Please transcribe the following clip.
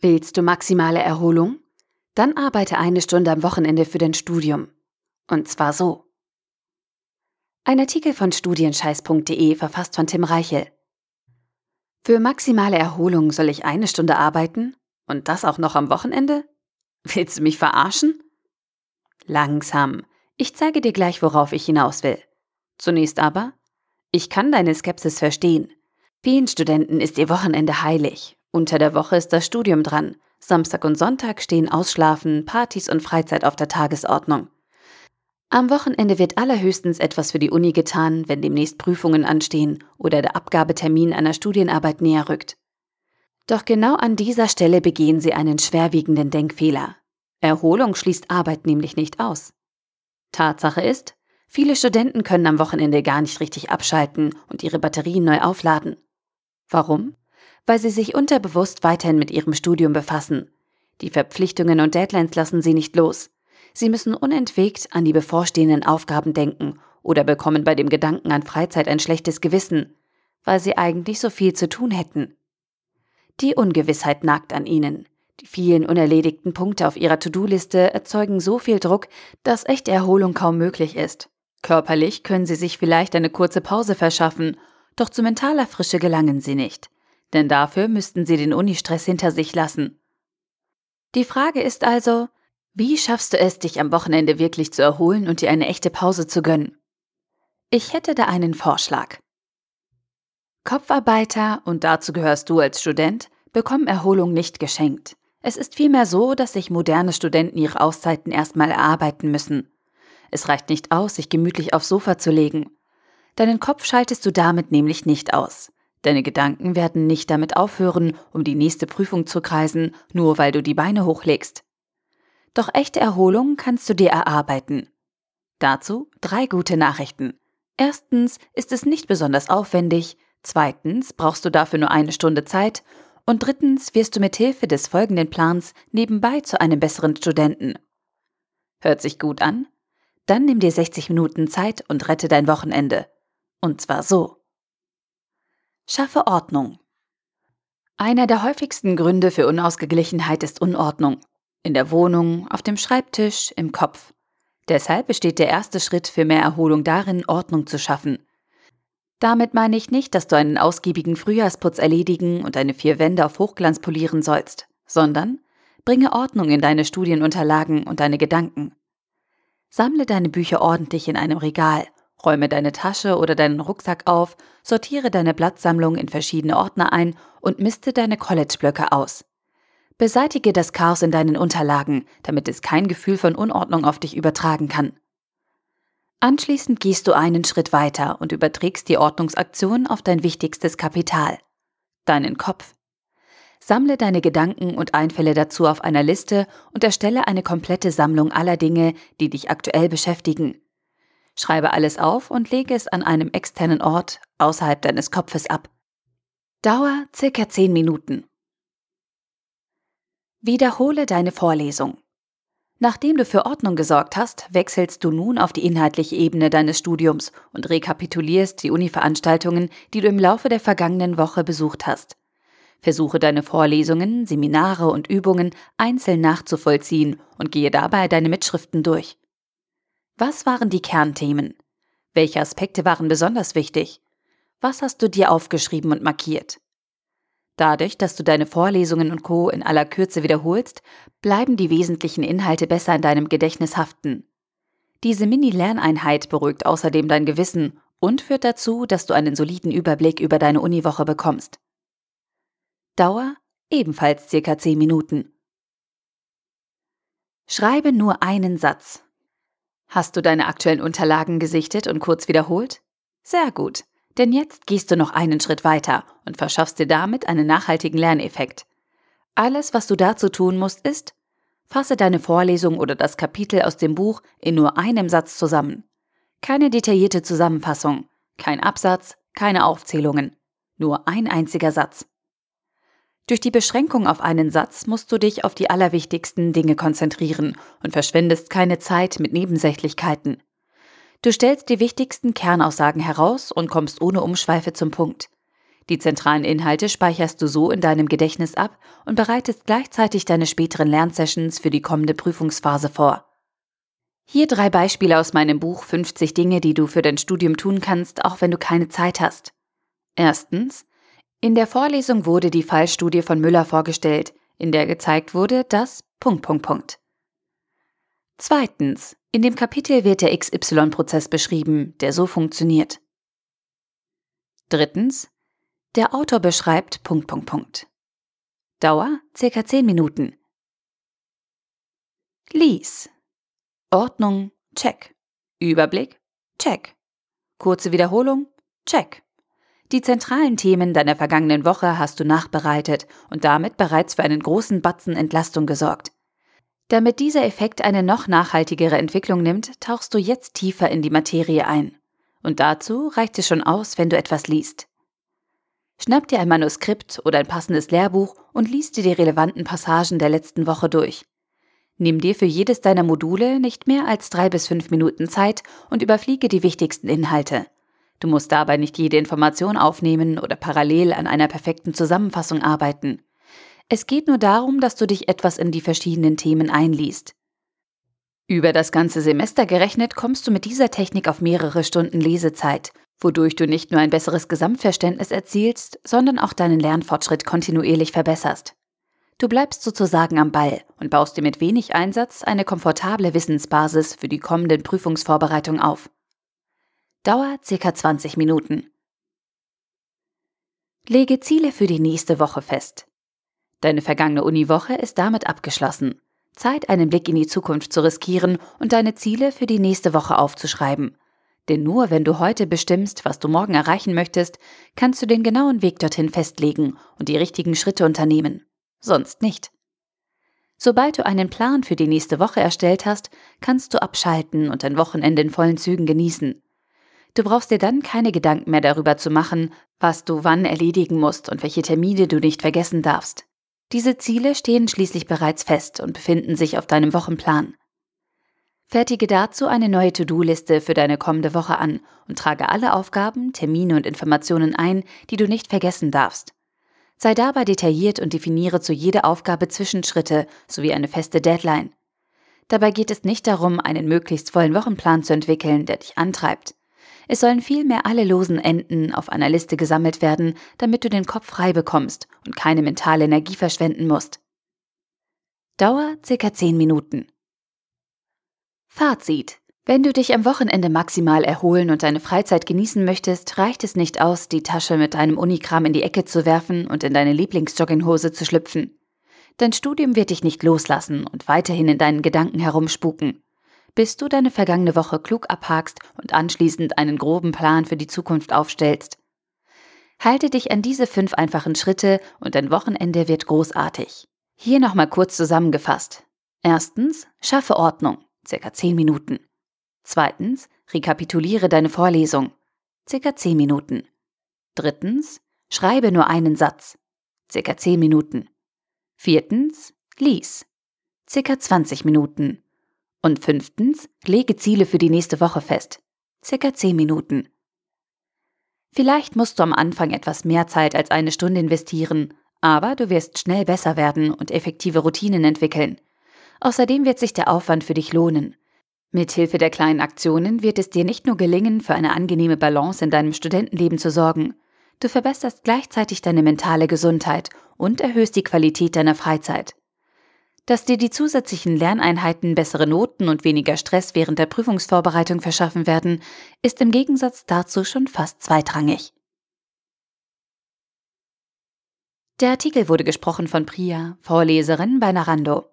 Willst du maximale Erholung? Dann arbeite eine Stunde am Wochenende für dein Studium. Und zwar so. Ein Artikel von studienscheiß.de verfasst von Tim Reichel. Für maximale Erholung soll ich eine Stunde arbeiten? Und das auch noch am Wochenende? Willst du mich verarschen? Langsam. Ich zeige dir gleich, worauf ich hinaus will. Zunächst aber, ich kann deine Skepsis verstehen. Vielen Studenten ist ihr Wochenende heilig. Unter der Woche ist das Studium dran. Samstag und Sonntag stehen Ausschlafen, Partys und Freizeit auf der Tagesordnung. Am Wochenende wird allerhöchstens etwas für die Uni getan, wenn demnächst Prüfungen anstehen oder der Abgabetermin einer Studienarbeit näher rückt. Doch genau an dieser Stelle begehen sie einen schwerwiegenden Denkfehler. Erholung schließt Arbeit nämlich nicht aus. Tatsache ist, viele Studenten können am Wochenende gar nicht richtig abschalten und ihre Batterien neu aufladen. Warum? Weil sie sich unterbewusst weiterhin mit ihrem Studium befassen. Die Verpflichtungen und Deadlines lassen sie nicht los. Sie müssen unentwegt an die bevorstehenden Aufgaben denken oder bekommen bei dem Gedanken an Freizeit ein schlechtes Gewissen, weil sie eigentlich so viel zu tun hätten. Die Ungewissheit nagt an ihnen. Die vielen unerledigten Punkte auf ihrer To-Do-Liste erzeugen so viel Druck, dass echte Erholung kaum möglich ist. Körperlich können sie sich vielleicht eine kurze Pause verschaffen, doch zu mentaler Frische gelangen sie nicht denn dafür müssten sie den Unistress hinter sich lassen. Die Frage ist also, wie schaffst du es, dich am Wochenende wirklich zu erholen und dir eine echte Pause zu gönnen? Ich hätte da einen Vorschlag. Kopfarbeiter, und dazu gehörst du als Student, bekommen Erholung nicht geschenkt. Es ist vielmehr so, dass sich moderne Studenten ihre Auszeiten erstmal erarbeiten müssen. Es reicht nicht aus, sich gemütlich aufs Sofa zu legen. Deinen Kopf schaltest du damit nämlich nicht aus. Deine Gedanken werden nicht damit aufhören, um die nächste Prüfung zu kreisen, nur weil du die Beine hochlegst. Doch echte Erholung kannst du dir erarbeiten. Dazu drei gute Nachrichten. Erstens ist es nicht besonders aufwendig, zweitens brauchst du dafür nur eine Stunde Zeit und drittens wirst du mit Hilfe des folgenden Plans nebenbei zu einem besseren Studenten. Hört sich gut an? Dann nimm dir 60 Minuten Zeit und rette dein Wochenende. Und zwar so. Schaffe Ordnung. Einer der häufigsten Gründe für Unausgeglichenheit ist Unordnung. In der Wohnung, auf dem Schreibtisch, im Kopf. Deshalb besteht der erste Schritt für mehr Erholung darin, Ordnung zu schaffen. Damit meine ich nicht, dass du einen ausgiebigen Frühjahrsputz erledigen und deine vier Wände auf Hochglanz polieren sollst, sondern bringe Ordnung in deine Studienunterlagen und deine Gedanken. Sammle deine Bücher ordentlich in einem Regal Räume deine Tasche oder deinen Rucksack auf, sortiere deine Blattsammlung in verschiedene Ordner ein und miste deine College-Blöcke aus. Beseitige das Chaos in deinen Unterlagen, damit es kein Gefühl von Unordnung auf dich übertragen kann. Anschließend gehst du einen Schritt weiter und überträgst die Ordnungsaktion auf dein wichtigstes Kapital, deinen Kopf. Sammle deine Gedanken und Einfälle dazu auf einer Liste und erstelle eine komplette Sammlung aller Dinge, die dich aktuell beschäftigen. Schreibe alles auf und lege es an einem externen Ort außerhalb deines Kopfes ab. Dauer circa 10 Minuten. Wiederhole deine Vorlesung. Nachdem du für Ordnung gesorgt hast, wechselst du nun auf die inhaltliche Ebene deines Studiums und rekapitulierst die Uni-Veranstaltungen, die du im Laufe der vergangenen Woche besucht hast. Versuche deine Vorlesungen, Seminare und Übungen einzeln nachzuvollziehen und gehe dabei deine Mitschriften durch. Was waren die Kernthemen? Welche Aspekte waren besonders wichtig? Was hast du dir aufgeschrieben und markiert? Dadurch, dass du deine Vorlesungen und Co. in aller Kürze wiederholst, bleiben die wesentlichen Inhalte besser in deinem Gedächtnis haften. Diese Mini-Lerneinheit beruhigt außerdem dein Gewissen und führt dazu, dass du einen soliden Überblick über deine Uniwoche bekommst. Dauer ebenfalls circa 10 Minuten. Schreibe nur einen Satz. Hast du deine aktuellen Unterlagen gesichtet und kurz wiederholt? Sehr gut, denn jetzt gehst du noch einen Schritt weiter und verschaffst dir damit einen nachhaltigen Lerneffekt. Alles, was du dazu tun musst, ist, fasse deine Vorlesung oder das Kapitel aus dem Buch in nur einem Satz zusammen. Keine detaillierte Zusammenfassung, kein Absatz, keine Aufzählungen, nur ein einziger Satz. Durch die Beschränkung auf einen Satz musst du dich auf die allerwichtigsten Dinge konzentrieren und verschwendest keine Zeit mit Nebensächlichkeiten. Du stellst die wichtigsten Kernaussagen heraus und kommst ohne Umschweife zum Punkt. Die zentralen Inhalte speicherst du so in deinem Gedächtnis ab und bereitest gleichzeitig deine späteren Lernsessions für die kommende Prüfungsphase vor. Hier drei Beispiele aus meinem Buch 50 Dinge, die du für dein Studium tun kannst, auch wenn du keine Zeit hast. Erstens. In der Vorlesung wurde die Fallstudie von Müller vorgestellt, in der gezeigt wurde, dass Punkt, Punkt, Punkt. Zweitens. In dem Kapitel wird der XY-Prozess beschrieben, der so funktioniert. Drittens. Der Autor beschreibt Punkt, Punkt, Punkt. Dauer ca. 10 Minuten. Lies. Ordnung, check. Überblick, check. Kurze Wiederholung, check. Die zentralen Themen deiner vergangenen Woche hast du nachbereitet und damit bereits für einen großen Batzen Entlastung gesorgt. Damit dieser Effekt eine noch nachhaltigere Entwicklung nimmt, tauchst du jetzt tiefer in die Materie ein. Und dazu reicht es schon aus, wenn du etwas liest. Schnapp dir ein Manuskript oder ein passendes Lehrbuch und liest dir die relevanten Passagen der letzten Woche durch. Nimm dir für jedes deiner Module nicht mehr als drei bis fünf Minuten Zeit und überfliege die wichtigsten Inhalte. Du musst dabei nicht jede Information aufnehmen oder parallel an einer perfekten Zusammenfassung arbeiten. Es geht nur darum, dass du dich etwas in die verschiedenen Themen einliest. Über das ganze Semester gerechnet kommst du mit dieser Technik auf mehrere Stunden Lesezeit, wodurch du nicht nur ein besseres Gesamtverständnis erzielst, sondern auch deinen Lernfortschritt kontinuierlich verbesserst. Du bleibst sozusagen am Ball und baust dir mit wenig Einsatz eine komfortable Wissensbasis für die kommenden Prüfungsvorbereitungen auf. Dauer ca. 20 Minuten. Lege Ziele für die nächste Woche fest. Deine vergangene Uniwoche ist damit abgeschlossen. Zeit, einen Blick in die Zukunft zu riskieren und deine Ziele für die nächste Woche aufzuschreiben. Denn nur wenn du heute bestimmst, was du morgen erreichen möchtest, kannst du den genauen Weg dorthin festlegen und die richtigen Schritte unternehmen sonst nicht. Sobald du einen Plan für die nächste Woche erstellt hast, kannst du abschalten und dein Wochenende in vollen Zügen genießen. Du brauchst dir dann keine Gedanken mehr darüber zu machen, was du wann erledigen musst und welche Termine du nicht vergessen darfst. Diese Ziele stehen schließlich bereits fest und befinden sich auf deinem Wochenplan. Fertige dazu eine neue To-Do-Liste für deine kommende Woche an und trage alle Aufgaben, Termine und Informationen ein, die du nicht vergessen darfst. Sei dabei detailliert und definiere zu jeder Aufgabe Zwischenschritte sowie eine feste Deadline. Dabei geht es nicht darum, einen möglichst vollen Wochenplan zu entwickeln, der dich antreibt. Es sollen vielmehr alle losen Enden auf einer Liste gesammelt werden, damit du den Kopf frei bekommst und keine mentale Energie verschwenden musst. Dauer ca. 10 Minuten. Fazit. Wenn du dich am Wochenende maximal erholen und deine Freizeit genießen möchtest, reicht es nicht aus, die Tasche mit deinem Unikram in die Ecke zu werfen und in deine Lieblingsjogginghose zu schlüpfen. Dein Studium wird dich nicht loslassen und weiterhin in deinen Gedanken herumspuken. Bis du deine vergangene Woche klug abhakst und anschließend einen groben Plan für die Zukunft aufstellst. Halte dich an diese fünf einfachen Schritte und dein Wochenende wird großartig. Hier nochmal kurz zusammengefasst. Erstens, schaffe Ordnung, circa 10 Minuten. Zweitens, rekapituliere deine Vorlesung. Circa 10 Minuten. Drittens, schreibe nur einen Satz. Circa 10 Minuten. Viertens, lies. Circa 20 Minuten. Und fünftens, lege Ziele für die nächste Woche fest. Circa 10 Minuten. Vielleicht musst du am Anfang etwas mehr Zeit als eine Stunde investieren, aber du wirst schnell besser werden und effektive Routinen entwickeln. Außerdem wird sich der Aufwand für dich lohnen. Mithilfe der kleinen Aktionen wird es dir nicht nur gelingen, für eine angenehme Balance in deinem Studentenleben zu sorgen, du verbesserst gleichzeitig deine mentale Gesundheit und erhöhst die Qualität deiner Freizeit. Dass dir die zusätzlichen Lerneinheiten bessere Noten und weniger Stress während der Prüfungsvorbereitung verschaffen werden, ist im Gegensatz dazu schon fast zweitrangig. Der Artikel wurde gesprochen von Priya, Vorleserin bei Narando.